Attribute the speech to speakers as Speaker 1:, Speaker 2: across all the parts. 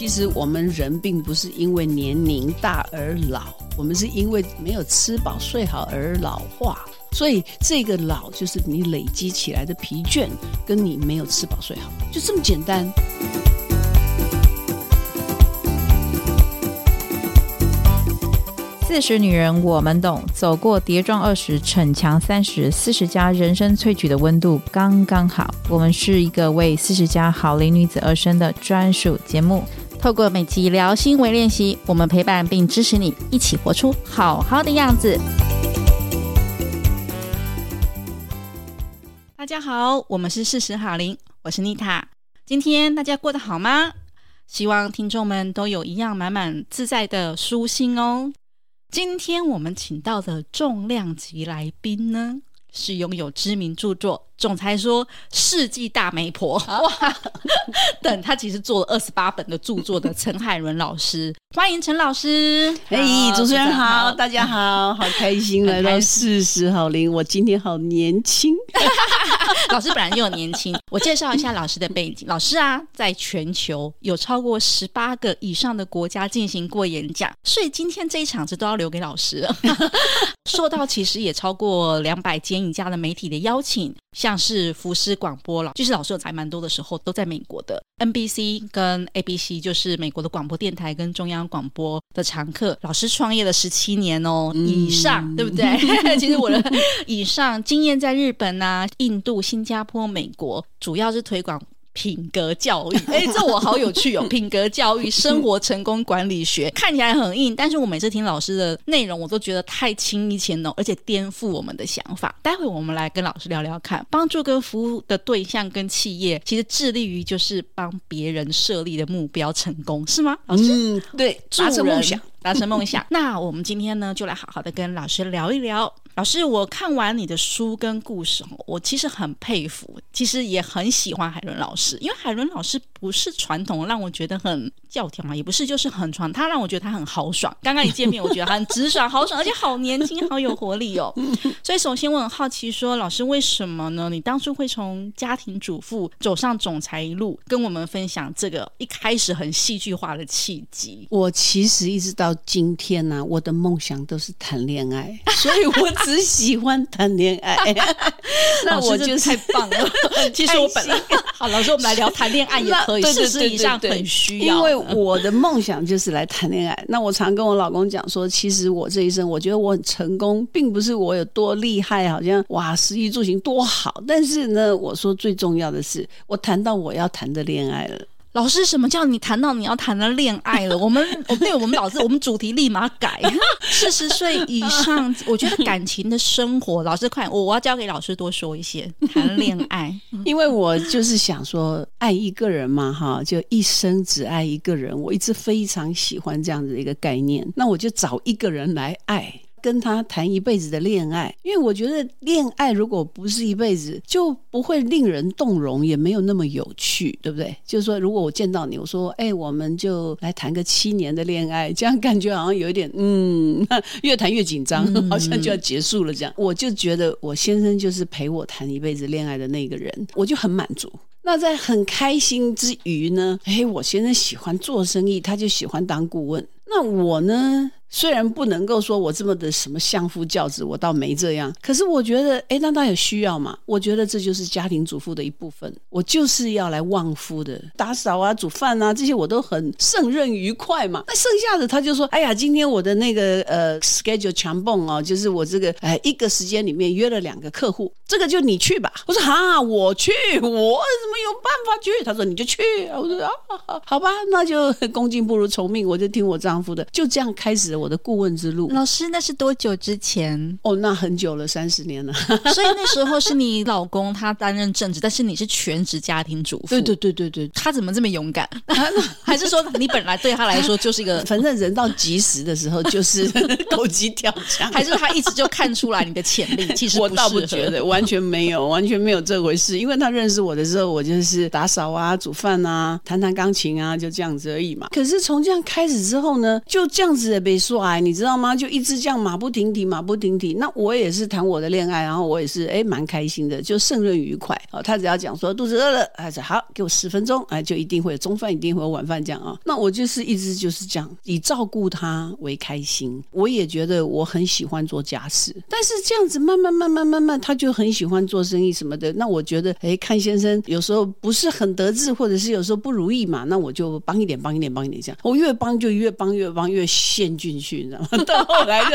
Speaker 1: 其实我们人并不是因为年龄大而老，我们是因为没有吃饱睡好而老化。所以这个老就是你累积起来的疲倦，跟你没有吃饱睡好，就这么简单。
Speaker 2: 四十女人我们懂，走过跌撞二十，逞强三十，四十加人生萃取的温度刚刚好。我们是一个为四十加好龄女子而生的专属节目。透过每集聊心为练习，我们陪伴并支持你，一起活出好好的样子。大家好，我们是四十好龄，我是妮塔。今天大家过得好吗？希望听众们都有一样满满自在的舒心哦。今天我们请到的重量级来宾呢，是拥有知名著作。总裁说：“世纪大媒婆哇，等他其实做了二十八本的著作的陈海伦老师，欢迎陈老师。
Speaker 1: 哎，主持人好，大家好，好开心来到四十好龄，我今天好年轻。
Speaker 2: 老师本来就很年轻，我介绍一下老师的背景。老师啊，在全球有超过十八个以上的国家进行过演讲，所以今天这一场子都要留给老师了。受到其实也超过两百间以下的媒体的邀请，像。”像是福斯广播了，就是老师有才蛮多的时候都在美国的 NBC 跟 ABC，就是美国的广播电台跟中央广播的常客。老师创业了十七年哦以上，嗯、对不对？其实我的 以上经验在日本啊、印度、新加坡、美国，主要是推广。品格教育，哎，这我好有趣哦！品格教育、生活成功管理学，看起来很硬，但是我每次听老师的内容，我都觉得太轻易浅浓，而且颠覆我们的想法。待会我们来跟老师聊聊看，帮助跟服务的对象跟企业，其实致力于就是帮别人设立的目标成功，是吗？老师，
Speaker 1: 嗯，对，达成梦想。
Speaker 2: 达成梦想。那我们今天呢，就来好好的跟老师聊一聊。老师，我看完你的书跟故事，我其实很佩服，其实也很喜欢海伦老师，因为海伦老师不是传统让我觉得很教条嘛，也不是就是很传，他让我觉得他很豪爽。刚刚一见面，我觉得他很直爽、豪爽，而且好年轻，好有活力哦。所以，首先我很好奇说，说老师为什么呢？你当初会从家庭主妇走上总裁一路，跟我们分享这个一开始很戏剧化的契机？
Speaker 1: 我其实一直到。今天呢、啊，我的梦想都是谈恋爱，所以我只喜欢谈恋爱。那我就太棒了。其实我本来
Speaker 2: 好，老师，我们来聊谈恋爱也可以，事实上很需要。
Speaker 1: 因为我的梦想就是来谈恋爱。那我常跟我老公讲说，其实我这一生，我觉得我很成功，并不是我有多厉害，好像哇，食衣住行多好。但是呢，我说最重要的是，我谈到我要谈的恋爱了。
Speaker 2: 老师，什么叫你谈到你要谈的恋爱了？我们，对，我们老师我们主题立马改。四十岁以上，我觉得感情的生活，老师快，我我要交给老师多说一些谈恋爱，
Speaker 1: 因为我就是想说，爱一个人嘛，哈，就一生只爱一个人。我一直非常喜欢这样子的一个概念，那我就找一个人来爱。跟他谈一辈子的恋爱，因为我觉得恋爱如果不是一辈子，就不会令人动容，也没有那么有趣，对不对？就是说，如果我见到你，我说，哎，我们就来谈个七年的恋爱，这样感觉好像有一点，嗯，越谈越紧张，好像就要结束了这样。我就觉得我先生就是陪我谈一辈子恋爱的那个人，我就很满足。那在很开心之余呢，哎，我先生喜欢做生意，他就喜欢当顾问。那我呢？虽然不能够说我这么的什么相夫教子，我倒没这样。可是我觉得，哎，那他有需要嘛？我觉得这就是家庭主妇的一部分。我就是要来旺夫的，打扫啊、煮饭啊这些我都很胜任愉快嘛。那剩下的他就说，哎呀，今天我的那个呃 schedule 强蹦哦，就是我这个哎一个时间里面约了两个客户，这个就你去吧。我说哈，我去，我怎么有办法去？他说你就去。我说啊，好，吧，那就恭敬不如从命，我就听我丈夫的，就这样开始。我的顾问之路，
Speaker 2: 老师，那是多久之前？
Speaker 1: 哦，那很久了，三十年了。
Speaker 2: 所以那时候是你老公他担任正职，但是你是全职家庭主妇。
Speaker 1: 对对对对对，
Speaker 2: 他怎么这么勇敢？还是说你本来对他来说就是一个，
Speaker 1: 反正人到及时的时候就是狗急跳墙，
Speaker 2: 还是他一直就看出来你的潜力？其实
Speaker 1: 我倒不觉得，完全没有，完全没有这回事。因为他认识我的时候，我就是打扫啊、煮饭啊、弹弹钢琴啊，就这样子而已嘛。可是从这样开始之后呢，就这样子的被。甩，你知道吗？就一直这样马不停蹄，马不停蹄。那我也是谈我的恋爱，然后我也是哎蛮开心的，就胜任愉快啊。他只要讲说肚子饿了，哎，好，给我十分钟，哎，就一定会有中饭，一定会有晚饭这样啊。那我就是一直就是这样，以照顾他为开心。我也觉得我很喜欢做家事，但是这样子慢慢慢慢慢慢，他就很喜欢做生意什么的。那我觉得，哎，看先生有时候不是很得志，或者是有时候不如意嘛，那我就帮一点，帮一点，帮一点这样。我越帮就越帮，越帮越陷进去，你知道吗？到后来就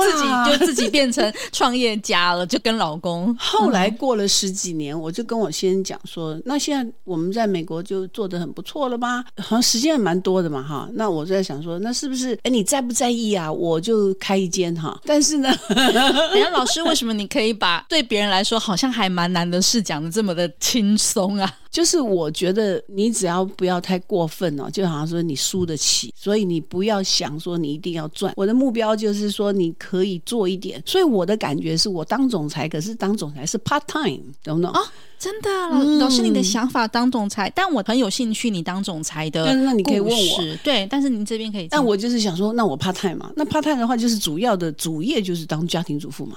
Speaker 2: 自己就自己变成创业家了，就跟老公。
Speaker 1: 后来过了十几年，我就跟我先生讲说，那现在我们在美国就做的很不错了吧？好像时间也蛮多的嘛，哈。那我在想说，那是不是？哎，你在不在意啊？我就开一间哈。但是呢，
Speaker 2: 人家老师为什么你可以把对别人来说好像还蛮难的事讲的这么的轻松啊？
Speaker 1: 就是我觉得你只要不要太过分哦，就好像说你输得起，所以你不要想说你一定要赚。我的目标就是说你可以做一点，所以我的感觉是我当总裁，可是当总裁是 part time，懂不懂？
Speaker 2: 哦，真的，老老师你的想法当总裁，但我很有兴趣你当总裁的。
Speaker 1: 但那你可以问我，
Speaker 2: 对，但是您这边可以。
Speaker 1: 但我就是想说，那我 part time 嘛，那 part time 的话就是主要的主业就是当家庭主妇嘛。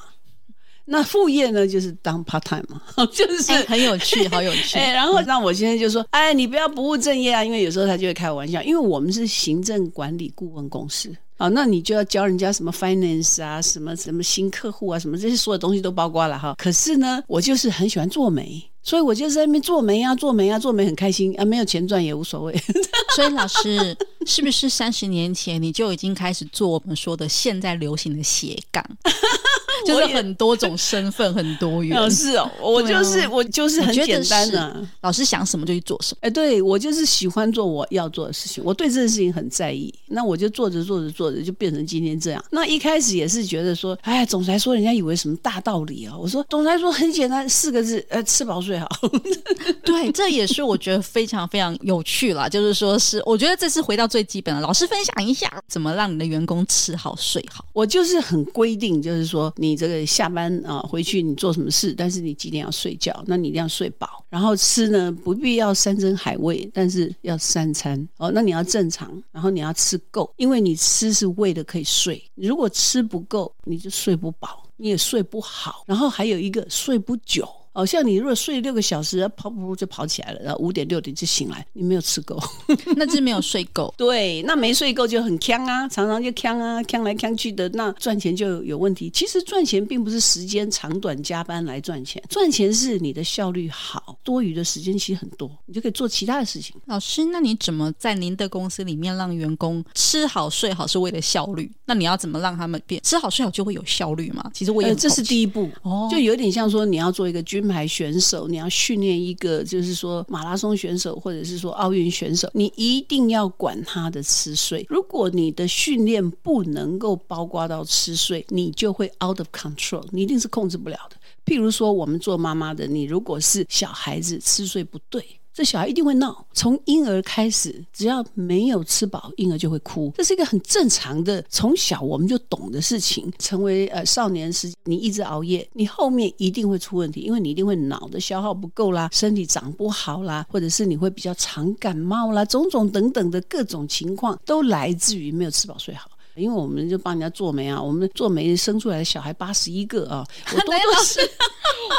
Speaker 1: 那副业呢，就是当 part time 嘛，就是、
Speaker 2: 欸、很有趣，好有趣。
Speaker 1: 然后那我现在就说，哎，你不要不务正业啊，因为有时候他就会开玩笑，因为我们是行政管理顾问公司啊，那你就要教人家什么 finance 啊，什么什么新客户啊，什么这些所有东西都包括了哈。可是呢，我就是很喜欢做媒，所以我就在那边做媒啊，做媒啊，做媒很开心啊，没有钱赚也无所谓。
Speaker 2: 所以老师是不是三十年前你就已经开始做我们说的现在流行的斜杠？就是很多种身份，很多元。
Speaker 1: 老师哦，我就是、啊、我就是很简单的、啊，
Speaker 2: 老师想什么就去做什么。
Speaker 1: 哎，对，我就是喜欢做我要做的事情，我对这件事情很在意。那我就做着做着做着，就变成今天这样。那一开始也是觉得说，哎，总裁说人家以为什么大道理啊？我说总裁说很简单，四个字，呃，吃饱睡好。
Speaker 2: 对，这也是我觉得非常非常有趣啦。就是说是，我觉得这是回到最基本的。老师分享一下，怎么让你的员工吃好睡好？
Speaker 1: 我就是很规定，就是说你。你这个下班啊，回去你做什么事？但是你几点要睡觉？那你一定要睡饱，然后吃呢，不必要山珍海味，但是要三餐哦。那你要正常，然后你要吃够，因为你吃是为了可以睡。如果吃不够，你就睡不饱，你也睡不好。然后还有一个睡不久。好、哦、像你如果睡六个小时，跑步就跑起来了，然后五点六点就醒来，你没有吃够，
Speaker 2: 那是没有睡够。
Speaker 1: 对，那没睡够就很呛啊，常常就呛啊，呛来呛去的，那赚钱就有问题。其实赚钱并不是时间长短加班来赚钱，赚钱是你的效率好，多余的时间其实很多，你就可以做其他的事情。
Speaker 2: 老师，那你怎么在您的公司里面让员工吃好睡好是为了效率？那你要怎么让他们变吃好睡好就会有效率吗？其实我也、呃、这
Speaker 1: 是第一步哦，就有点像说你要做一个牌选手，你要训练一个，就是说马拉松选手，或者是说奥运选手，你一定要管他的吃睡。如果你的训练不能够包括到吃睡，你就会 out of control，你一定是控制不了的。譬如说，我们做妈妈的，你如果是小孩子吃睡不对。这小孩一定会闹，从婴儿开始，只要没有吃饱，婴儿就会哭，这是一个很正常的，从小我们就懂的事情。成为呃少年时，你一直熬夜，你后面一定会出问题，因为你一定会脑的消耗不够啦，身体长不好啦，或者是你会比较常感冒啦，种种等等的各种情况，都来自于没有吃饱睡好。因为我们就帮人家做媒啊，我们做媒生出来的小孩八十一个啊，我多多是。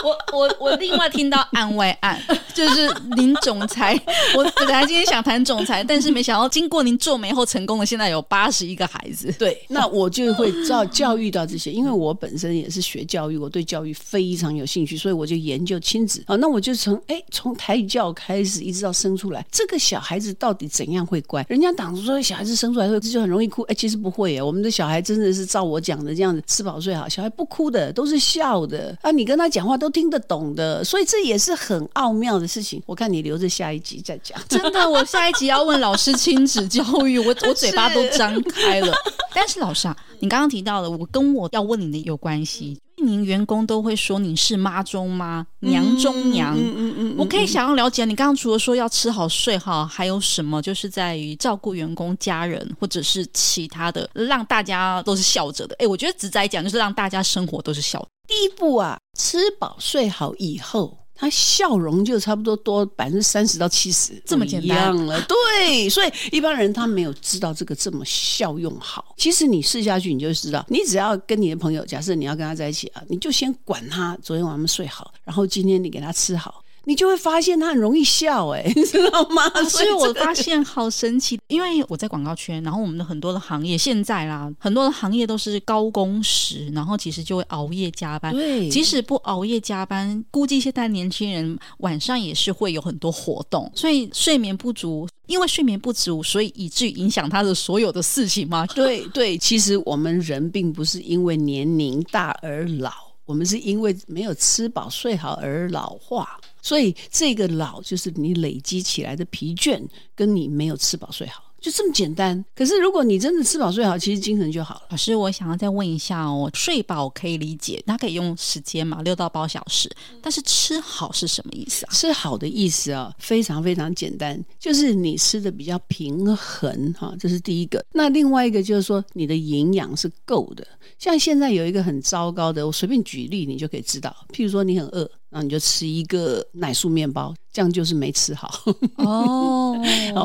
Speaker 2: 我我我另外听到案外案，就是您总裁，我本来今天想谈总裁，但是没想到经过您做媒后成功了，现在有八十一个孩子。
Speaker 1: 对，那我就会教教育到这些，因为我本身也是学教育，我对教育非常有兴趣，所以我就研究亲子啊。那我就从哎从胎教开始，一直到生出来，这个小孩子到底怎样会乖？人家党说小孩子生出来后就很容易哭，哎，其实不会。我们的小孩真的是照我讲的这样子，吃饱睡好，小孩不哭的，都是笑的啊！你跟他讲话都听得懂的，所以这也是很奥妙的事情。我看你留着下一集再讲。
Speaker 2: 真的，我下一集要问老师亲子教育，我 我嘴巴都张开了。但是老师啊，你刚刚提到了，我跟我要问你的有关系。您员工都会说你是妈中妈，娘中娘。嗯嗯我可以想要了解，你刚刚除了说要吃好睡好，还有什么？就是在于照顾员工、家人，或者是其他的，让大家都是笑着的。哎，我觉得直在讲，就是让大家生活都是笑。
Speaker 1: 第一步啊，吃饱睡好以后。他笑容就差不多多百分之三十到七十，
Speaker 2: 这么简单
Speaker 1: 了。对，所以一般人他没有知道这个这么效用好。其实你试下去，你就知道。你只要跟你的朋友，假设你要跟他在一起啊，你就先管他昨天晚上睡好，然后今天你给他吃好。你就会发现他很容易笑，哎，你知道吗？
Speaker 2: 所以我发现好神奇，因为我在广告圈，然后我们的很多的行业现在啦，很多的行业都是高工时，然后其实就会熬夜加班。
Speaker 1: 对，
Speaker 2: 即使不熬夜加班，估计现在年轻人晚上也是会有很多活动，所以睡眠不足，因为睡眠不足，所以以至于影响他的所有的事情吗？
Speaker 1: 对对，其实我们人并不是因为年龄大而老，我们是因为没有吃饱睡好而老化。所以这个老就是你累积起来的疲倦，跟你没有吃饱睡好。就这么简单。可是如果你真的吃饱睡好，其实精神就好了。
Speaker 2: 老师，我想要再问一下哦，睡饱可以理解，它可以用时间嘛，六到八小时。但是吃好是什么意思啊？
Speaker 1: 吃好的意思啊，非常非常简单，就是你吃的比较平衡哈，这是第一个。那另外一个就是说，你的营养是够的。像现在有一个很糟糕的，我随便举例，你就可以知道。譬如说你很饿。然后你就吃一个奶酥面包，这样就是没吃好
Speaker 2: 哦。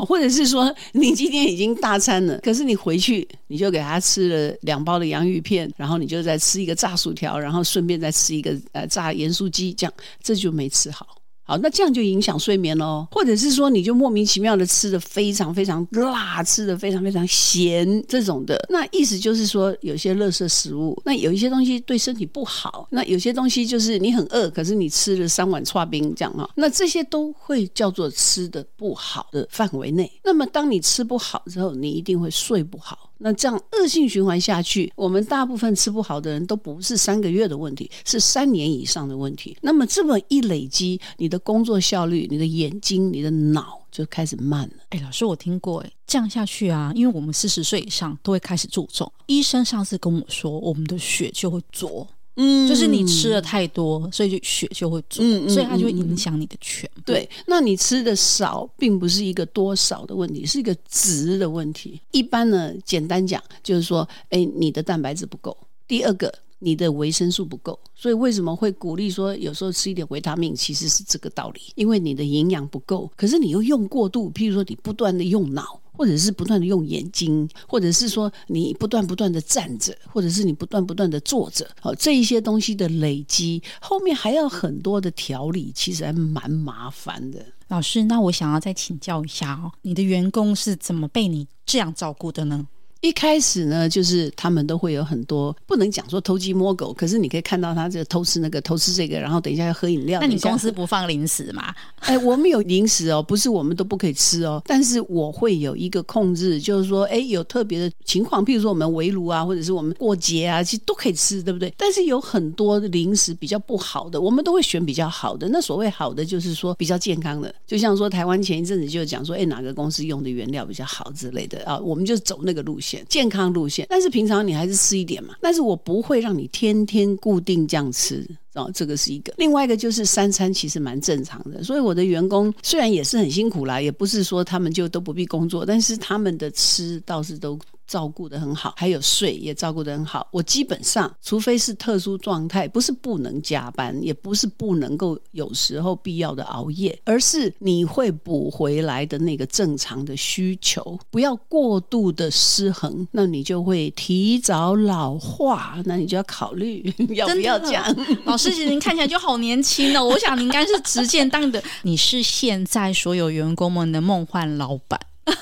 Speaker 1: 或者是说你今天已经大餐了，可是你回去你就给他吃了两包的洋芋片，然后你就再吃一个炸薯条，然后顺便再吃一个呃炸盐酥鸡，这样这就没吃好。好，那这样就影响睡眠喽，或者是说你就莫名其妙的吃的非常非常辣，吃的非常非常咸这种的，那意思就是说有些垃圾食物，那有一些东西对身体不好，那有些东西就是你很饿，可是你吃了三碗剉冰这样哈，那这些都会叫做吃的不好的范围内。那么当你吃不好之后，你一定会睡不好。那这样恶性循环下去，我们大部分吃不好的人都不是三个月的问题，是三年以上的问题。那么这么一累积，你的工作效率、你的眼睛、你的脑就开始慢了。
Speaker 2: 哎，老师，我听过，哎，这样下去啊，因为我们四十岁以上都会开始注重。医生上次跟我说，我们的血就会浊。嗯，就是你吃的太多，所以就血就会浊，嗯，所以它就会影响你的全部。
Speaker 1: 对，那你吃的少，并不是一个多少的问题，是一个值的问题。一般呢，简单讲就是说，哎，你的蛋白质不够。第二个，你的维生素不够。所以为什么会鼓励说有时候吃一点维他命，其实是这个道理，因为你的营养不够，可是你又用过度，譬如说你不断的用脑。或者是不断的用眼睛，或者是说你不断不断的站着，或者是你不断不断的坐着，好，这一些东西的累积，后面还要很多的调理，其实还蛮麻烦的。
Speaker 2: 老师，那我想要再请教一下哦，你的员工是怎么被你这样照顾的呢？
Speaker 1: 一开始呢，就是他们都会有很多不能讲说偷鸡摸狗，可是你可以看到他这偷吃那个，偷吃这个，然后等一下要喝饮料。
Speaker 2: 那你公司不放零食吗？
Speaker 1: 哎，我们有零食哦，不是我们都不可以吃哦，但是我会有一个控制，就是说，哎，有特别的情况，譬如说我们围炉啊，或者是我们过节啊，其实都可以吃，对不对？但是有很多零食比较不好的，我们都会选比较好的。那所谓好的，就是说比较健康的，就像说台湾前一阵子就讲说，哎，哪个公司用的原料比较好之类的啊，我们就走那个路线。健康路线，但是平常你还是吃一点嘛。但是我不会让你天天固定这样吃。哦，这个是一个，另外一个就是三餐其实蛮正常的，所以我的员工虽然也是很辛苦啦，也不是说他们就都不必工作，但是他们的吃倒是都照顾得很好，还有睡也照顾得很好。我基本上，除非是特殊状态，不是不能加班，也不是不能够有时候必要的熬夜，而是你会补回来的那个正常的需求，不要过度的失衡，那你就会提早老化，那你就要考虑 要不要这样，老
Speaker 2: 师。您看起来就好年轻哦，我想您应该是直接当的，你是现在所有员工们的梦幻老板。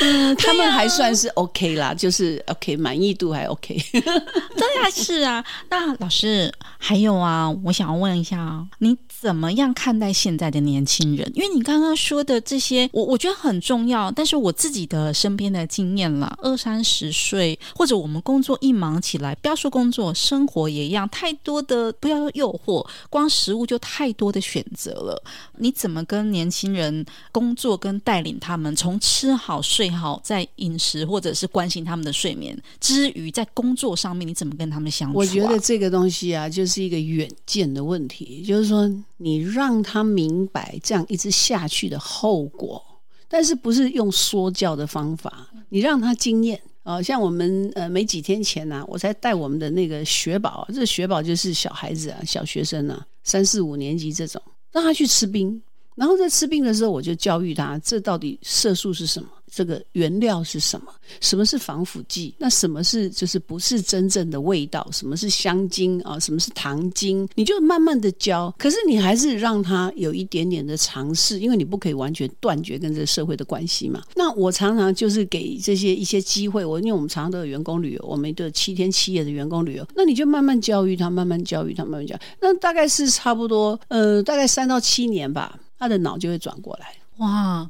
Speaker 1: 嗯，他们还算是 OK 啦，就是 OK，满意度还 OK。
Speaker 2: 对啊是啊。那老师还有啊，我想要问一下啊，你怎么样看待现在的年轻人？因为你刚刚说的这些，我我觉得很重要。但是我自己的身边的经验啦，二三十岁或者我们工作一忙起来，不要说工作，生活也一样，太多的不要说诱惑，光食物就太多的选择了。你怎么跟年轻人工作跟带领他们从吃好？睡好，在饮食或者是关心他们的睡眠之余，在工作上面你怎么跟他们相处？
Speaker 1: 我觉得这个东西啊，就是一个远见的问题，就是说你让他明白这样一直下去的后果，但是不是用说教的方法，你让他经验啊。像我们呃没几天前呐，我才带我们的那个雪宝，这雪宝就是小孩子啊，小学生啊，三四五年级这种。让他去吃冰。然后在吃冰的时候，我就教育他，这到底色素是什么？这个原料是什么？什么是防腐剂？那什么是就是不是真正的味道？什么是香精啊？什么是糖精？你就慢慢的教，可是你还是让他有一点点的尝试，因为你不可以完全断绝跟这个社会的关系嘛。那我常常就是给这些一些机会，我因为我们常常都有员工旅游，我们都有七天七夜的员工旅游，那你就慢慢教育他，慢慢教育他，慢慢教。那大概是差不多呃，大概三到七年吧。他的脑就会转过来，
Speaker 2: 哇，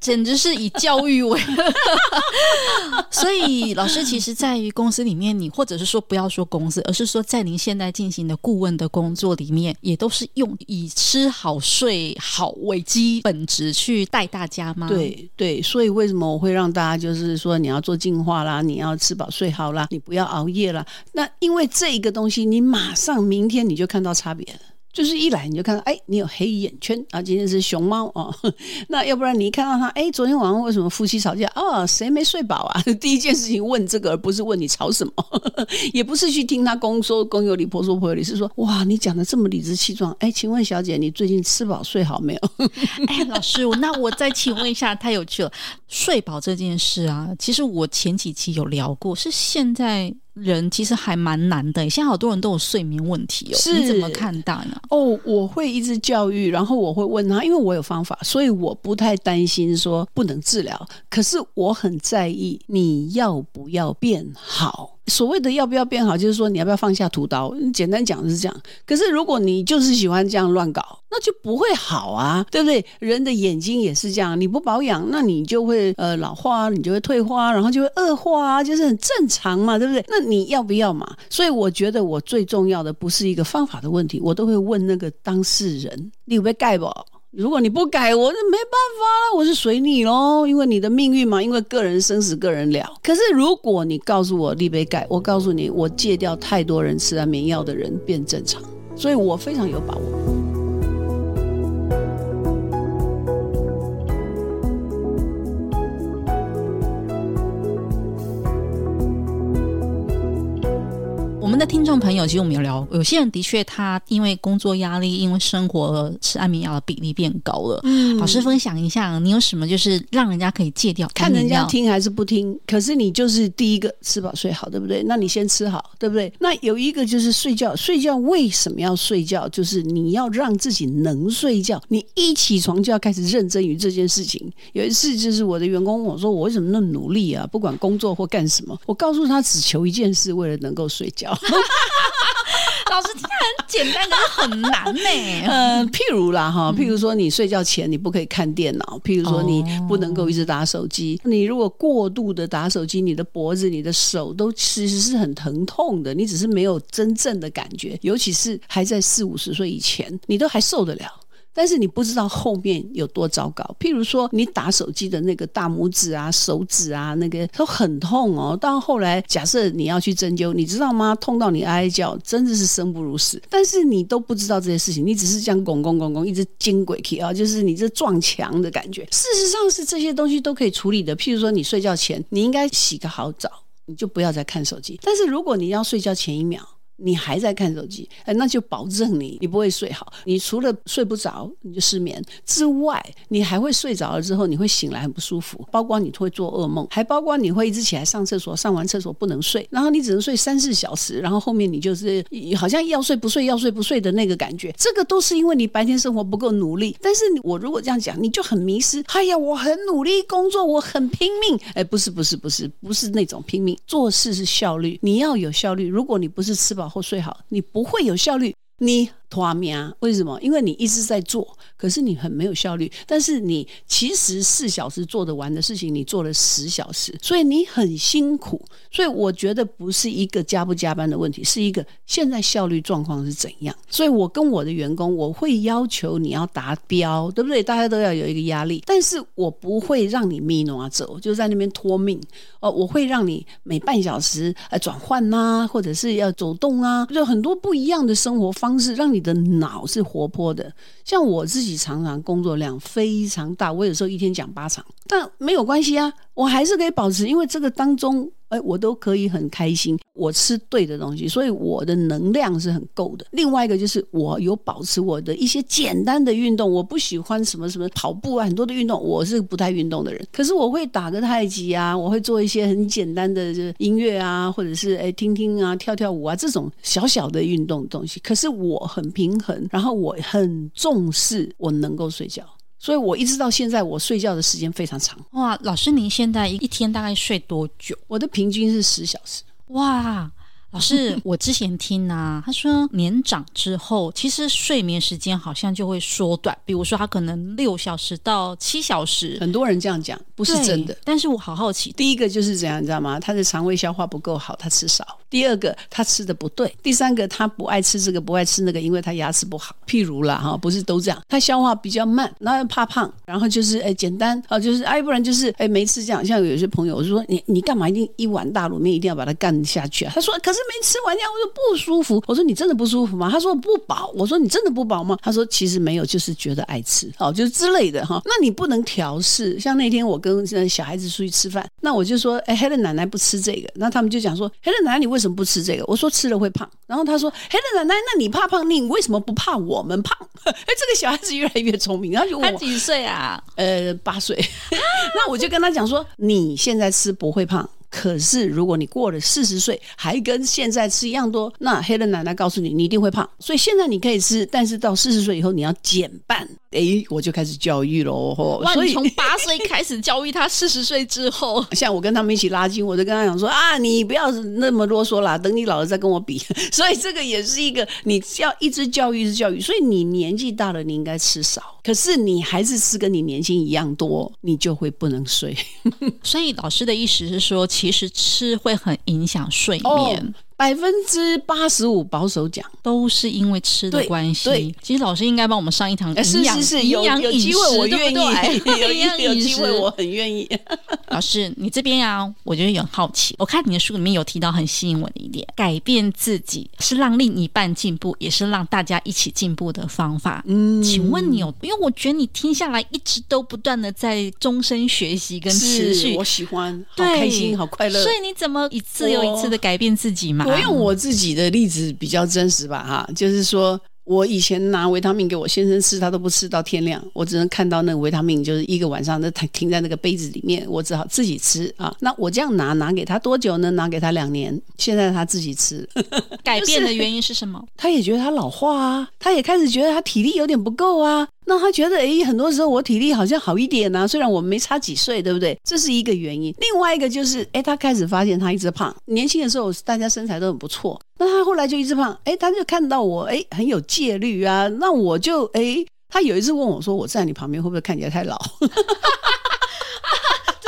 Speaker 2: 简直是以教育为。所以老师其实在于公司里面，你或者是说不要说公司，而是说在您现在进行的顾问的工作里面，也都是用以吃好睡好为基本值去带大家吗？
Speaker 1: 对对，所以为什么我会让大家就是说你要做进化啦，你要吃饱睡好啦，你不要熬夜啦。那因为这一个东西，你马上明天你就看到差别了。就是一来你就看到，哎，你有黑眼圈啊，今天是熊猫哦。那要不然你一看到他，哎，昨天晚上为什么夫妻吵架？哦，谁没睡饱啊？第一件事情问这个，而不是问你吵什么，也不是去听他公说公有理，婆说婆有理，是说哇，你讲的这么理直气壮。哎，请问小姐，你最近吃饱睡好没有？
Speaker 2: 哎，老师，那我再请问一下，太有趣了，睡饱这件事啊，其实我前几期有聊过，是现在。人其实还蛮难的，现在好多人都有睡眠问题哦，是你怎么看待呢？
Speaker 1: 哦，我会一直教育，然后我会问他，因为我有方法，所以我不太担心说不能治疗，可是我很在意你要不要变好。所谓的要不要变好，就是说你要不要放下屠刀？简单讲是这样。可是如果你就是喜欢这样乱搞，那就不会好啊，对不对？人的眼睛也是这样，你不保养，那你就会呃老化，你就会退化，然后就会恶化啊，就是很正常嘛，对不对？那你要不要嘛？所以我觉得我最重要的不是一个方法的问题，我都会问那个当事人，你有没有改不？如果你不改，我是没办法了，我是随你喽，因为你的命运嘛，因为个人生死个人了。可是如果你告诉我立碑改，我告诉你，我戒掉太多人吃安眠药的人变正常，所以我非常有把握。
Speaker 2: 我们的听众朋友，其实我们有聊，有些人的确他因为工作压力，因为生活吃安眠药的比例变高了。嗯，老师分享一下，你有什么就是让人家可以戒掉？
Speaker 1: 看人家听还是不听？可是你就是第一个吃饱睡好，对不对？那你先吃好，对不对？那有一个就是睡觉，睡觉为什么要睡觉？就是你要让自己能睡觉，你一起床就要开始认真于这件事情。有一次就是我的员工问我说：“我为什么那么努力啊？不管工作或干什么，我告诉他只求一件事，为了能够睡觉。”
Speaker 2: 老师听很简单，可是很难呢。
Speaker 1: 呃，譬如啦哈，譬如说你睡觉前你不可以看电脑，譬如说你不能够一直打手机。你如果过度的打手机，你的脖子、你的手都其实是很疼痛的。你只是没有真正的感觉，尤其是还在四五十岁以前，你都还受得了。但是你不知道后面有多糟糕。譬如说，你打手机的那个大拇指啊、手指啊，那个都很痛哦。到后来，假设你要去针灸，你知道吗？痛到你哀哀叫，真的是生不如死。但是你都不知道这些事情，你只是这样拱拱拱拱，一直惊鬼气啊，就是你这撞墙的感觉。事实上是这些东西都可以处理的。譬如说，你睡觉前你应该洗个好澡，你就不要再看手机。但是如果你要睡觉前一秒，你还在看手机，哎，那就保证你你不会睡好。你除了睡不着，你就失眠之外，你还会睡着了之后，你会醒来很不舒服，包括你会做噩梦，还包括你会一直起来上厕所，上完厕所不能睡，然后你只能睡三四小时，然后后面你就是好像要睡不睡，要睡不睡的那个感觉。这个都是因为你白天生活不够努力。但是我如果这样讲，你就很迷失。哎呀，我很努力工作，我很拼命。哎，不是不是不是不是那种拼命，做事是效率，你要有效率。如果你不是吃饱。或睡好，你不会有效率。你拖命，为什么？因为你一直在做，可是你很没有效率。但是你其实四小时做得完的事情，你做了十小时，所以你很辛苦。所以我觉得不是一个加不加班的问题，是一个现在效率状况是怎样。所以我跟我的员工，我会要求你要达标，对不对？大家都要有一个压力，但是我不会让你咪挪走，就在那边拖命。哦，我会让你每半小时呃转换呐，或者是要走动啊，就很多不一样的生活方式让你你的脑是活泼的，像我自己常常工作量非常大，我有时候一天讲八场，但没有关系啊，我还是可以保持，因为这个当中哎，我都可以很开心。我吃对的东西，所以我的能量是很够的。另外一个就是我有保持我的一些简单的运动，我不喜欢什么什么跑步啊，很多的运动，我是不太运动的人。可是我会打个太极啊，我会做一些很简单的音乐啊，或者是哎听听啊，跳跳舞啊，这种小小的运动的东西。可是我很平衡，然后我很重视我能够睡觉。所以，我一直到现在，我睡觉的时间非常长。
Speaker 2: 哇，老师，您现在一天大概睡多久？
Speaker 1: 我的平均是十小时。
Speaker 2: 哇。老师，我之前听啊，他说年长之后，其实睡眠时间好像就会缩短。比如说，他可能六小时到七小时，
Speaker 1: 很多人这样讲，不是真的。
Speaker 2: 但是我好好奇，
Speaker 1: 第一个就是怎样，你知道吗？他的肠胃消化不够好，他吃少；第二个，他吃的不对；第三个，他不爱吃这个，不爱吃那个，因为他牙齿不好。譬如啦，哈，不是都这样，他消化比较慢，然后又怕胖，然后就是哎，简单啊，就是哎，不然就是哎，没吃这样。像有些朋友我说，你你干嘛一定一碗大卤面一定要把它干下去啊？他说，可是。没吃完这样，我说不舒服。我说你真的不舒服吗？他说不饱。我说你真的不饱吗？他说其实没有，就是觉得爱吃，哦，就是之类的哈。那你不能调试。像那天我跟小孩子出去吃饭，那我就说，哎，Helen 奶奶不吃这个。那他们就讲说，Helen 奶奶你为什么不吃这个？我说吃了会胖。然后他说，Helen 奶奶，那你怕胖，你为什么不怕我们胖？哎，这个小孩子越来越聪明。他就问我
Speaker 2: 他几岁啊？
Speaker 1: 呃，八岁。那我就跟他讲说，你现在吃不会胖。可是，如果你过了四十岁还跟现在吃一样多，那黑人奶奶告诉你，你一定会胖。所以现在你可以吃，但是到四十岁以后你要减半。哎，我就开始教育喽。
Speaker 2: 哇，所以从八岁开始教育他，四十岁之后，
Speaker 1: 像我跟他们一起拉筋，我就跟他讲说啊，你不要那么啰嗦啦，等你老了再跟我比。所以这个也是一个你要一直教育，一直教育。所以你年纪大了，你应该吃少。可是你还是吃跟你年轻一样多，你就会不能睡。
Speaker 2: 所以老师的意思是说，其实吃会很影响睡眠。
Speaker 1: 百分之八十五保守讲
Speaker 2: 都是因为吃的关系。对，其实老师应该帮我们上一堂营养
Speaker 1: 是是是营养饮食，我愿意。有
Speaker 2: 有
Speaker 1: 机会我很愿意。
Speaker 2: 老师，你这边啊，我觉得也很好奇。我看你的书里面有提到很吸引我的一点：改变自己是让另一半进步，也是让大家一起进步的方法。嗯，请问你有？因为我觉得你听下来一直都不断的在终身学习跟持续，
Speaker 1: 我喜欢，好开心，好快乐。
Speaker 2: 所以你怎么一次又一次的改变自己嘛？
Speaker 1: 我用我自己的例子比较真实吧，哈，就是说我以前拿维他命给我先生吃，他都不吃到天亮，我只能看到那个维他命就是一个晚上，那他停在那个杯子里面，我只好自己吃啊。那我这样拿拿给他多久呢？拿给他两年，现在他自己吃。
Speaker 2: 改变的原因是什么？
Speaker 1: 他也觉得他老化啊，他也开始觉得他体力有点不够啊。那他觉得，哎，很多时候我体力好像好一点啊，虽然我没差几岁，对不对？这是一个原因。另外一个就是，哎，他开始发现他一直胖。年轻的时候大家身材都很不错，那他后来就一直胖。哎，他就看到我，哎，很有戒律啊。那我就，哎，他有一次问我说：“我站你旁边会不会看起来太老？”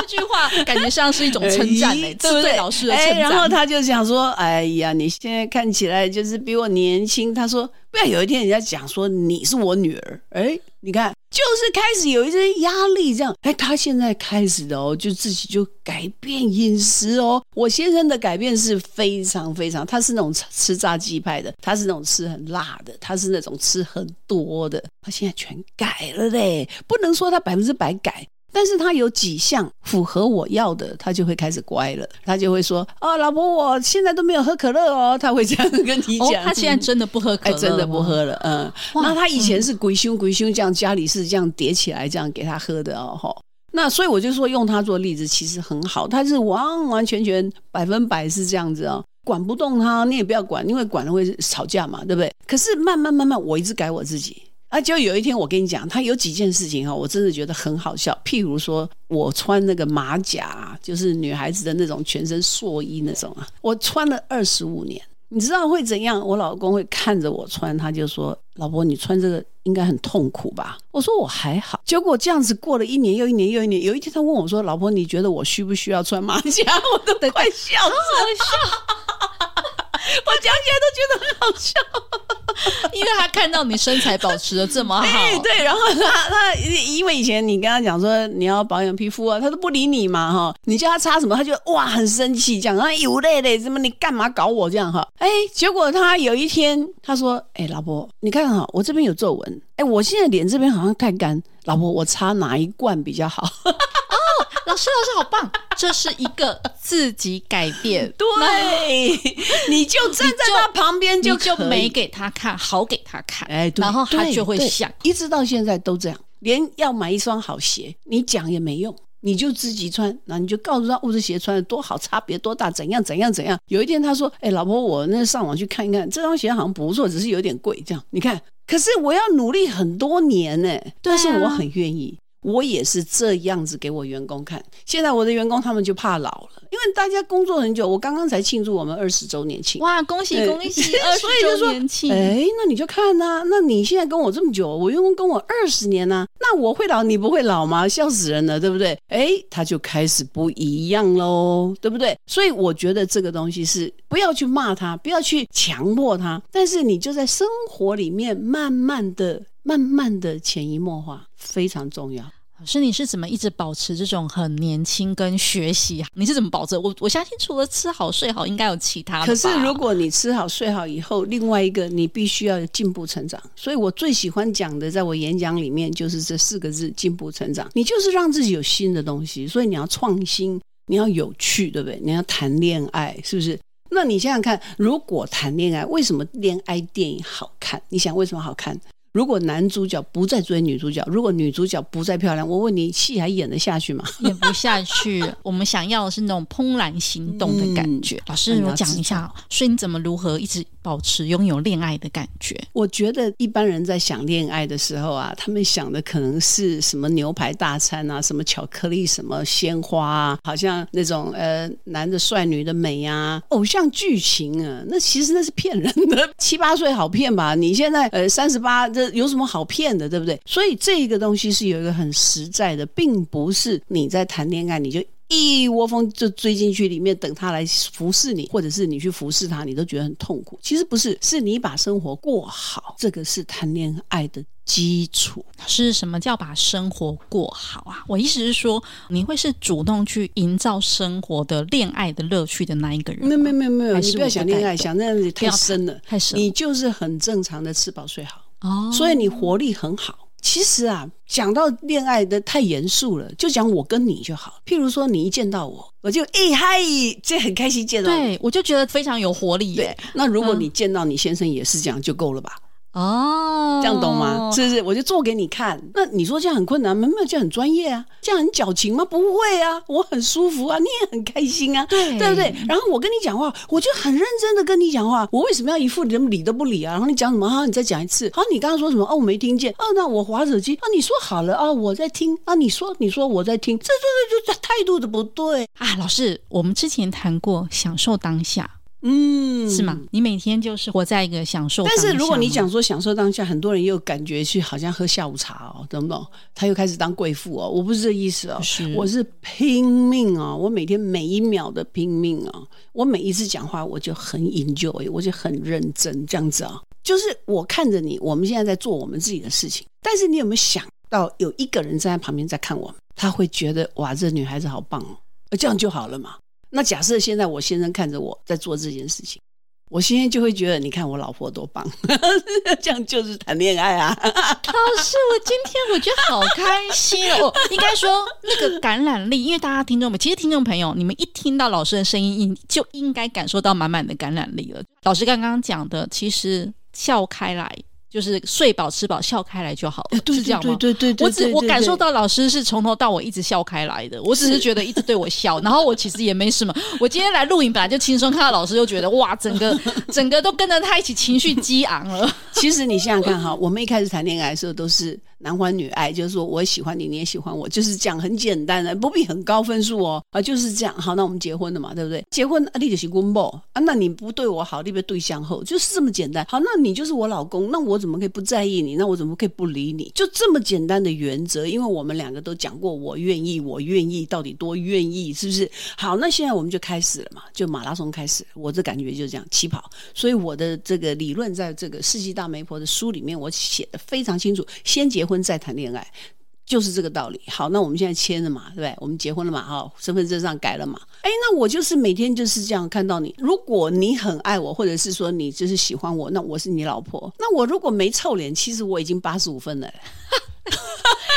Speaker 2: 这句话感觉像是一种称赞，哎，对不对？老师的称赞。
Speaker 1: 然后他就想说：“哎呀，你现在看起来就是比我年轻。”他说。不要有一天人家讲说你是我女儿，哎，你看，就是开始有一些压力，这样，哎，他现在开始的哦，就自己就改变饮食哦。我先生的改变是非常非常，他是那种吃炸鸡派的，他是那种吃很辣的，他是那种吃很多的，他现在全改了嘞，不能说他百分之百改。但是他有几项符合我要的，他就会开始乖了。他就会说：“哦，老婆，我现在都没有喝可乐哦。”他会这样跟你讲。
Speaker 2: 哦，他现在真的不喝可乐，
Speaker 1: 哎，真的不喝了。嗯，那他以前是鬼凶鬼凶这样，家里是这样叠起来这样给他喝的哦。吼，那所以我就说用他做例子，其实很好。他是完完全全百分百是这样子哦，管不动他，你也不要管，因为管了会吵架嘛，对不对？可是慢慢慢慢，我一直改我自己。啊，就有一天我跟你讲，他有几件事情哈，我真的觉得很好笑。譬如说，我穿那个马甲，就是女孩子的那种全身塑衣那种啊，我穿了二十五年。你知道会怎样？我老公会看着我穿，他就说：“老婆，你穿这个应该很痛苦吧？”我说：“我还好。”结果这样子过了一年又一年又一年，有一天他问我说：“老婆，你觉得我需不需要穿马甲？”我都快笑死了。我讲起来都觉得很好笑，
Speaker 2: 因为他看到你身材保持的这么好，
Speaker 1: 对，然后他他因为以前你跟他讲说你要保养皮肤啊，他都不理你嘛哈，你叫他擦什么，他就哇很生气，讲啊有累累，什么你干嘛搞我这样哈？哎，结果他有一天他说，哎老婆，你看哈，我这边有皱纹，哎我现在脸这边好像太干，老婆我擦哪一罐比较好？
Speaker 2: 老师，老师好棒！这是一个自己改变，
Speaker 1: 对，你就站在他旁边，就
Speaker 2: 就美给他看，好给他看，
Speaker 1: 哎，
Speaker 2: 然后他就会想，
Speaker 1: 一直到现在都这样。连要买一双好鞋，你讲也没用，你就自己穿，那你就告诉他，我这鞋穿的多好，差别多大，怎样怎样怎样。有一天他说：“哎，老婆，我那上网去看一看，这双鞋好像不错，只是有点贵。”这样你看，可是我要努力很多年呢，但是我很愿意。我也是这样子给我员工看。现在我的员工他们就怕老了，因为大家工作很久。我刚刚才庆祝我们二十周年庆，
Speaker 2: 哇，恭喜恭喜 二十周年庆！
Speaker 1: 哎，那你就看呐、啊，那你现在跟我这么久，我员工跟我二十年呐、啊，那我会老，你不会老吗？笑死人了，对不对？哎，他就开始不一样喽，对不对？所以我觉得这个东西是不要去骂他，不要去强迫他，但是你就在生活里面慢慢的。慢慢的潜移默化非常重要。
Speaker 2: 老师，你是怎么一直保持这种很年轻跟学习？你是怎么保持？我我相信除了吃好睡好，应该有其他的。
Speaker 1: 可是如果你吃好睡好以后，另外一个你必须要进步成长。所以我最喜欢讲的，在我演讲里面就是这四个字：进步成长。你就是让自己有新的东西，所以你要创新，你要有趣，对不对？你要谈恋爱，是不是？那你想想看，如果谈恋爱，为什么恋爱电影好看？你想为什么好看？如果男主角不再追女主角，如果女主角不再漂亮，我问你，戏还演得下去吗？
Speaker 2: 演不下去。我们想要的是那种怦然心动的感觉。嗯、老师，我讲一下，所以你怎么如何一直保持拥有恋爱的感觉？
Speaker 1: 我觉得一般人在想恋爱的时候啊，他们想的可能是什么牛排大餐啊，什么巧克力，什么鲜花啊，好像那种呃男的帅，女的美啊，偶像剧情啊。那其实那是骗人的，七八岁好骗吧？你现在呃三十八。这有什么好骗的，对不对？所以这个东西是有一个很实在的，并不是你在谈恋爱你就一窝蜂就追进去里面等他来服侍你，或者是你去服侍他，你都觉得很痛苦。其实不是，是你把生活过好，这个是谈恋爱的基础。
Speaker 2: 是什么叫把生活过好啊？我意思是说，你会是主动去营造生活的恋爱的乐趣的那一个人？
Speaker 1: 没有没有没有没有，你不要想恋爱，想那样子太深了，
Speaker 2: 太深。
Speaker 1: 你就是很正常的吃饱睡好。
Speaker 2: 哦，
Speaker 1: 所以你活力很好。其实啊，讲到恋爱的太严肃了，就讲我跟你就好。譬如说，你一见到我，我就哎嗨，这很开心见到你，
Speaker 2: 对，我就觉得非常有活力耶。
Speaker 1: 那如果你见到你先生也是这样，就够了吧？
Speaker 2: 哦，
Speaker 1: 这样懂吗？是不是？我就做给你看。那你说这样很困难吗？没有，这样很专业啊。这样很矫情吗？不会啊，我很舒服啊，你也很开心啊，
Speaker 2: 对
Speaker 1: 对不对？然后我跟你讲话，我就很认真的跟你讲话。我为什么要一副连理都不理啊？然后你讲什么？好，你再讲一次。好，你刚刚说什么？哦，我没听见。哦，那我滑手机。啊，你说好了啊，我在听。啊，你说，你说我在听。这这这这态度的不对
Speaker 2: 啊，老师，我们之前谈过享受当下。
Speaker 1: 嗯，
Speaker 2: 是吗？你每天就是活在一个享受。
Speaker 1: 但是如果你讲说享受当下，很多人又感觉去好像喝下午茶哦，懂不懂？他又开始当贵妇哦。我不是这意思哦，
Speaker 2: 是
Speaker 1: 我是拼命哦，我每天每一秒的拼命哦，我每一次讲话我就很 enjoy，我就很认真这样子啊、哦。就是我看着你，我们现在在做我们自己的事情，但是你有没有想到有一个人站在旁边在看我们，他会觉得哇，这女孩子好棒哦，这样就好了嘛。那假设现在我先生看着我在做这件事情，我先生就会觉得，你看我老婆多棒，这样就是谈恋爱啊。老
Speaker 2: 师，我今天我觉得好开心哦。应该说那个感染力，因为大家听众们，其实听众朋友，你们一听到老师的声音，就应该感受到满满的感染力了。老师刚刚讲的，其实笑开来。就是睡饱吃饱笑开来就好了，是这样吗？
Speaker 1: 对对对对，
Speaker 2: 我只我感受到老师是从头到尾一直笑开来的，我只是觉得一直对我笑，然后我其实也没什么。我今天来录影本来就轻松，看到老师就觉得哇，整个整个都跟着他一起情绪激昂了。
Speaker 1: 其实你想想看哈，我们一开始谈恋爱的时候都是。男欢女爱，就是说我喜欢你，你也喜欢我，就是这样，很简单的，不必很高分数哦，啊，就是这样。好，那我们结婚了嘛，对不对？结婚啊，你就是公婆啊，那你不对我好，你别对象后，就是这么简单。好，那你就是我老公，那我怎么可以不在意你？那我怎么可以不理你？就这么简单的原则，因为我们两个都讲过，我愿意，我愿意，到底多愿意，是不是？好，那现在我们就开始了嘛，就马拉松开始，我这感觉就是这样，起跑。所以我的这个理论，在这个世纪大媒婆的书里面，我写的非常清楚，先结婚再谈恋爱，就是这个道理。好，那我们现在签了嘛，对不对？我们结婚了嘛，哈，身份证上改了嘛。哎，那我就是每天就是这样看到你。如果你很爱我，或者是说你就是喜欢我，那我是你老婆。那我如果没臭脸，其实我已经八十五分了。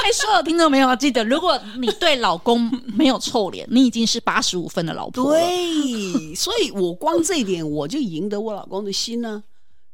Speaker 2: 哎，所有听众没有记得，如果你对老公没有臭脸，你已经是八十五分的老婆。
Speaker 1: 对，所以我光这一点，我就赢得我老公的心呢。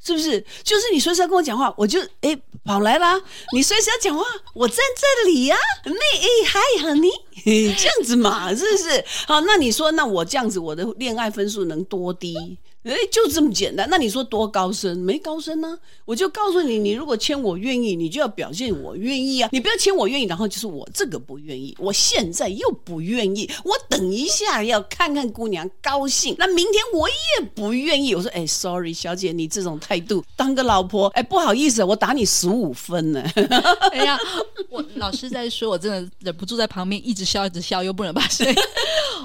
Speaker 1: 是不是？就是你随时要跟我讲话，我就哎跑来啦。你随时要讲话，我在这里呀、啊。那哎嗨哈你 这样子嘛，是不是？好，那你说，那我这样子，我的恋爱分数能多低？哎，就这么简单。那你说多高深？没高深呢、我就告诉你，你如果签我愿意，你就要表现我愿意啊。你不要签我愿意，然后就是我这个不愿意，我现在又不愿意，我等一下要看看姑娘高兴。那明天我也不愿意。我说，哎，sorry，小姐，你这种态度，当个老婆，哎，不好意思，我打你十五分呢。
Speaker 2: 哎呀，我老师在说，我真的忍不住在旁边一直笑，一直笑，又不能把声。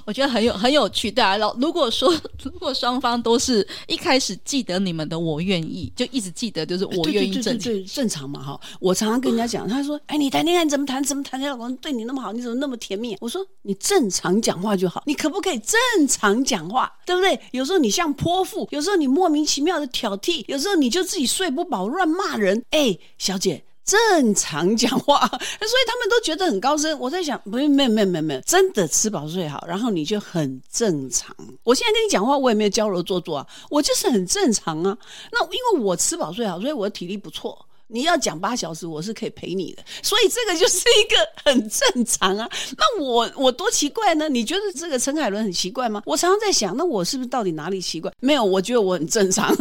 Speaker 2: 我觉得很有很有趣。对啊，老如果说 如果双方都是。一开始记得你们的，我愿意，就一直记得，就是我愿意正
Speaker 1: 正正常嘛哈。我常常跟人家讲，他说：“哎，你谈恋爱怎么谈？怎么谈？你老公对你那么好，你怎么那么甜蜜？”我说：“你正常讲话就好，你可不可以正常讲话？对不对？有时候你像泼妇，有时候你莫名其妙的挑剔，有时候你就自己睡不饱乱骂人。哎，小姐。”正常讲话，所以他们都觉得很高深。我在想，没有没有没有没有没有，真的吃饱睡好，然后你就很正常。我现在跟你讲话，我也没有娇柔做作啊，我就是很正常啊。那因为我吃饱睡好，所以我的体力不错。你要讲八小时，我是可以陪你的。所以这个就是一个很正常啊。那我我多奇怪呢？你觉得这个陈凯伦很奇怪吗？我常常在想，那我是不是到底哪里奇怪？没有，我觉得我很正常。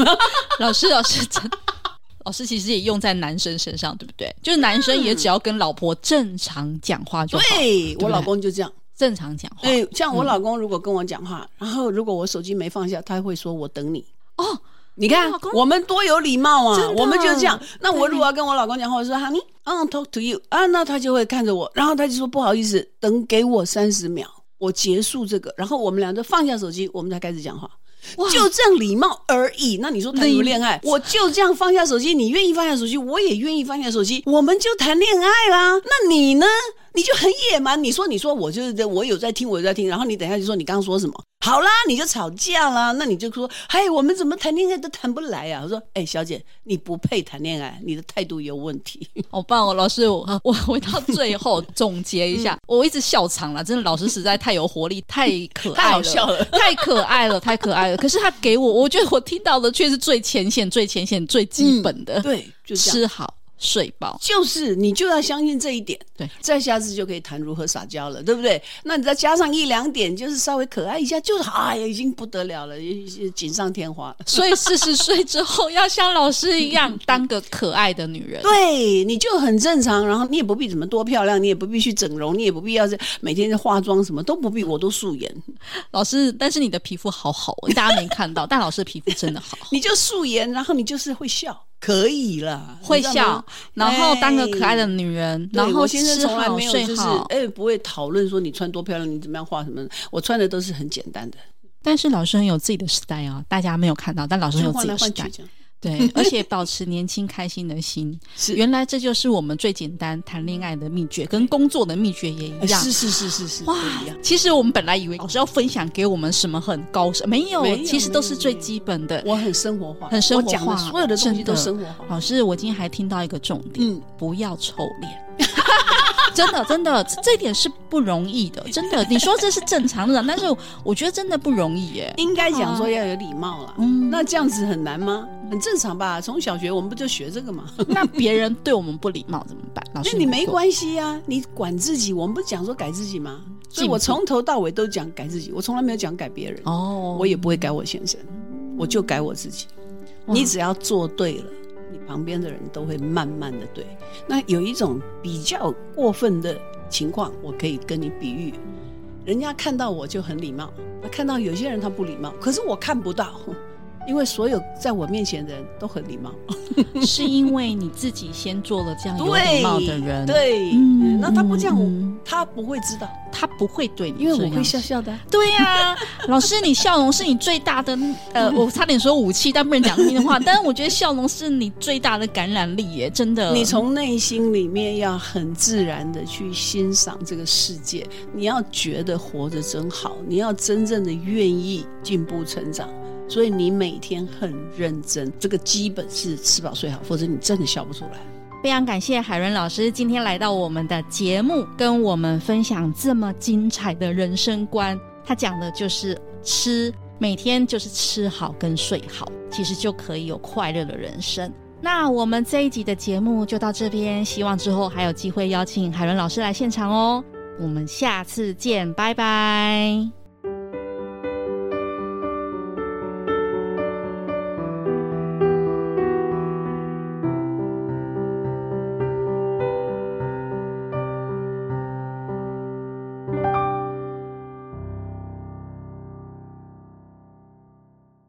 Speaker 2: 老师，老师。老师其实也用在男生身上，对不对？就是男生也只要跟老婆正常讲话就好。
Speaker 1: 对，对对我老公就这样
Speaker 2: 正常讲话。
Speaker 1: 哎，像我老公如果跟我讲话，嗯、然后如果我手机没放下，他会说我等你。哦，你看我们多有礼貌啊！我们就这样。那我如果要跟我老公讲话，我说 Honey，I want talk to you 啊，那他就会看着我，然后他就说不好意思，等给我三十秒，我结束这个，然后我们俩就放下手机，我们才开始讲话。哇就这样礼貌而已。那你说谈什么恋爱？我就这样放下手机，你愿意放下手机，我也愿意放下手机，我们就谈恋爱啦。那你呢？你就很野蛮。你说，你说，我就是在，我有在听，我有在听。然后你等一下就说，你刚刚说什么？好啦，你就吵架啦。那你就说，嘿，我们怎么谈恋爱都谈不来啊？我说，哎，小姐，你不配谈恋爱，你的态度有问题。
Speaker 2: 好棒哦，老师，我我回到最后总结一下，嗯、我一直笑场了。真的，老师实在太有活力，太可爱了，太好笑了，太可爱了，太可爱了。可是他给我，我觉得我听到的却是最浅显、最浅显、最基本的。
Speaker 1: 嗯、对，就
Speaker 2: 吃好。睡饱
Speaker 1: 就是你就要相信这一点，
Speaker 2: 对，
Speaker 1: 再下次就可以谈如何撒娇了，对不对？那你再加上一两点，就是稍微可爱一下，就是哎呀，已经不得了了，锦上添花。
Speaker 2: 所以四十岁之后要像老师一样当个可爱的女人，
Speaker 1: 对，你就很正常，然后你也不必怎么多漂亮，你也不必去整容，你也不必要是每天化妆，什么都不必，我都素颜。
Speaker 2: 老师，但是你的皮肤好好，大家没看到，但老师的皮肤真的好，
Speaker 1: 你就素颜，然后你就是会笑。可以了，
Speaker 2: 会笑，然后当个可爱的女人，然后吃好睡好，
Speaker 1: 哎，不会讨论说你穿多漂亮，你怎么样画什么，我穿的都是很简单的。
Speaker 2: 但是老师很有自己的 style 啊，大家没有看到，但老师很有自己的 style。对，而且保持年轻开心的心，是原来这就是我们最简单谈恋爱的秘诀，跟工作的秘诀也一样。
Speaker 1: 是是是是是，
Speaker 2: 哇！其实我们本来以为老师要分享给我们什么很高深，没有，其实都是最基本的。
Speaker 1: 我很生活化，
Speaker 2: 很生活化，
Speaker 1: 所有的东西都生活化。
Speaker 2: 老师，我今天还听到一个重点，嗯，不要臭脸。真的，真的，这点是不容易的。真的，你说这是正常的，但是我觉得真的不容易耶。
Speaker 1: 应该讲说要有礼貌了。嗯，那这样子很难吗？很正常吧？从小学我们不就学这个吗？
Speaker 2: 那别人对我们不礼貌怎么办？老师，
Speaker 1: 那你没关系呀，你管自己。我们不是讲说改自己吗？所以我从头到尾都讲改自己，我从来没有讲改别人。哦，我也不会改我先生，我就改我自己。你只要做对了。你旁边的人都会慢慢的对，那有一种比较过分的情况，我可以跟你比喻，人家看到我就很礼貌，那看到有些人他不礼貌，可是我看不到。因为所有在我面前的人都很礼貌，
Speaker 2: 是因为你自己先做了这样有礼貌的人。
Speaker 1: 对，嗯、那他不这样，嗯、他不会知道，
Speaker 2: 他不会对你，
Speaker 1: 因为我会笑笑的。
Speaker 2: 对呀、啊，老师，你笑容是你最大的呃，我差点说武器，但不能讲这的话。但是我觉得笑容是你最大的感染力耶，真的。
Speaker 1: 你从内心里面要很自然的去欣赏这个世界，你要觉得活着真好，你要真正的愿意进步成长。所以你每天很认真，这个基本是吃饱睡好，否则你真的笑不出来。
Speaker 2: 非常感谢海伦老师今天来到我们的节目，跟我们分享这么精彩的人生观。他讲的就是吃，每天就是吃好跟睡好，其实就可以有快乐的人生。那我们这一集的节目就到这边，希望之后还有机会邀请海伦老师来现场哦。我们下次见，拜拜。